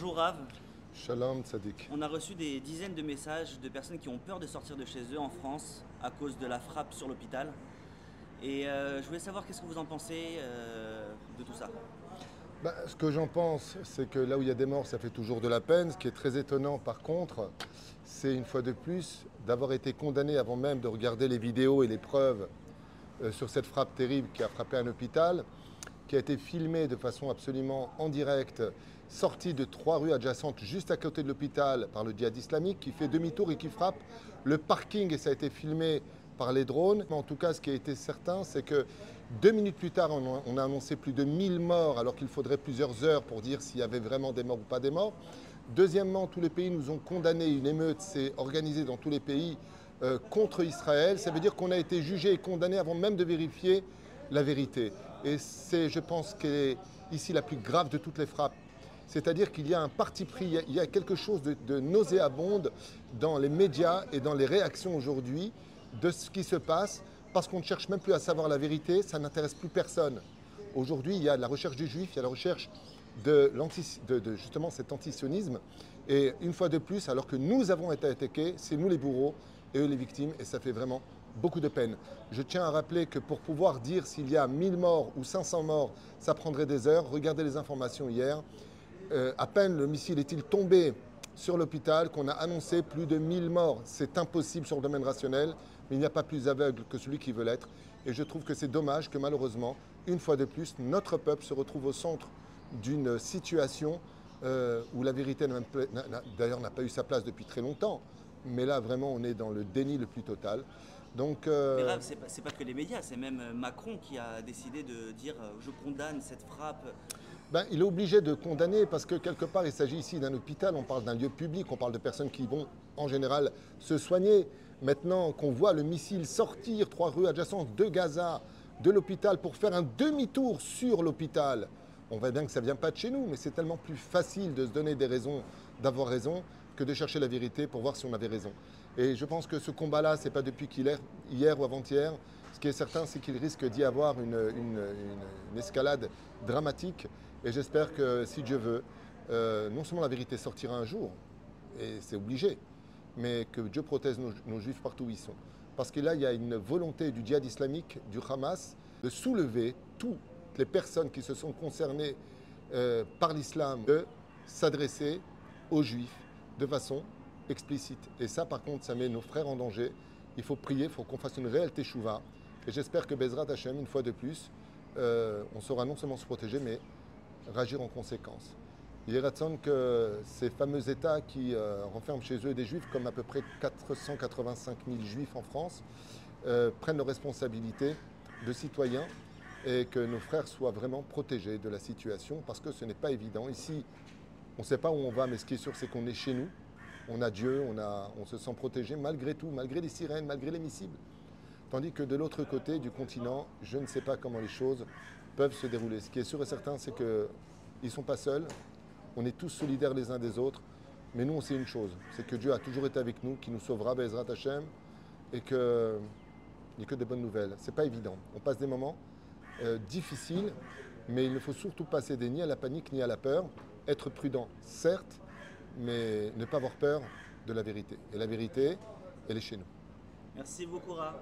Bonjour Rav. Shalom Tzadik. On a reçu des dizaines de messages de personnes qui ont peur de sortir de chez eux en France à cause de la frappe sur l'hôpital. Et euh, je voulais savoir qu'est-ce que vous en pensez euh, de tout ça. Bah, ce que j'en pense, c'est que là où il y a des morts, ça fait toujours de la peine. Ce qui est très étonnant, par contre, c'est une fois de plus d'avoir été condamné avant même de regarder les vidéos et les preuves euh, sur cette frappe terrible qui a frappé un hôpital, qui a été filmée de façon absolument en direct, sortie de trois rues adjacentes juste à côté de l'hôpital par le djihad islamique, qui fait demi-tour et qui frappe le parking, et ça a été filmé par les drones. En tout cas, ce qui a été certain, c'est que deux minutes plus tard, on a annoncé plus de 1000 morts, alors qu'il faudrait plusieurs heures pour dire s'il y avait vraiment des morts ou pas des morts. Deuxièmement, tous les pays nous ont condamné. Une émeute s'est organisée dans tous les pays euh, contre Israël. Ça veut dire qu'on a été jugé et condamné avant même de vérifier la vérité. Et c'est, je pense, qu'est ici la plus grave de toutes les frappes. C'est-à-dire qu'il y a un parti pris, il y a quelque chose de, de nauséabonde dans les médias et dans les réactions aujourd'hui de ce qui se passe, parce qu'on ne cherche même plus à savoir la vérité, ça n'intéresse plus personne. Aujourd'hui, il y a la recherche du juif, il y a la recherche de, de, justement cet antisionisme. Et une fois de plus, alors que nous avons été attaqués, c'est nous les bourreaux et eux les victimes, et ça fait vraiment beaucoup de peine. Je tiens à rappeler que pour pouvoir dire s'il y a 1000 morts ou 500 morts, ça prendrait des heures. Regardez les informations hier. Euh, à peine le missile est-il tombé sur l'hôpital qu'on a annoncé plus de 1000 morts. C'est impossible sur le domaine rationnel, mais il n'y a pas plus aveugle que celui qui veut l'être. Et je trouve que c'est dommage que malheureusement, une fois de plus, notre peuple se retrouve au centre d'une situation euh, où la vérité, d'ailleurs, n'a pas eu sa place depuis très longtemps. Mais là, vraiment, on est dans le déni le plus total. Donc, euh... Mais c'est pas, pas, que les médias, c'est même Macron qui a décidé de dire euh, je condamne cette frappe. Ben, il est obligé de condamner parce que quelque part, il s'agit ici d'un hôpital, on parle d'un lieu public, on parle de personnes qui vont en général se soigner. Maintenant qu'on voit le missile sortir trois rues adjacentes de Gaza, de l'hôpital, pour faire un demi-tour sur l'hôpital, on voit bien que ça ne vient pas de chez nous, mais c'est tellement plus facile de se donner des raisons d'avoir raison que de chercher la vérité pour voir si on avait raison. Et je pense que ce combat-là, ce n'est pas depuis hier ou avant-hier. Ce qui est certain, c'est qu'il risque d'y avoir une, une, escalade dramatique. Et j'espère que, si Dieu veut, euh, non seulement la vérité sortira un jour, et c'est obligé, mais que Dieu protège nos, juifs partout où ils sont. Parce que là, il y a une volonté du djihad islamique, du Hamas, de soulever toutes les personnes qui se sont concernées euh, par l'islam, de s'adresser aux juifs de façon explicite. Et ça, par contre, ça met nos frères en danger. Il faut prier, il faut qu'on fasse une réelle teshuva. Et j'espère que Bezrat Hashem, une fois de plus, euh, on saura non seulement se protéger, mais réagir en conséquence. Il est raison que ces fameux États qui euh, renferment chez eux des juifs, comme à peu près 485 000 juifs en France, euh, prennent leurs responsabilités de citoyens et que nos frères soient vraiment protégés de la situation parce que ce n'est pas évident. Ici, on ne sait pas où on va, mais ce qui est sûr, c'est qu'on est chez nous. On a Dieu, on, se sent protégé malgré tout, malgré les sirènes, malgré les missiles. Tandis que de l'autre côté du continent, je ne sais pas comment les choses peuvent se dérouler. Ce qui est sûr et certain, c'est qu'ils ne sont pas seuls. On est tous solidaires les uns des autres. Mais nous, on sait une chose, c'est que Dieu a toujours été avec nous, qui nous sauvera, Bezrat Hashem, et qu'il n'y a que des bonnes nouvelles. Ce n'est pas évident. On passe des moments euh, difficiles, mais il ne faut surtout pas céder ni à la panique ni à la peur. Être prudent, certes, mais ne pas avoir peur de la vérité. Et la vérité, elle est chez nous. Merci beaucoup, Ra.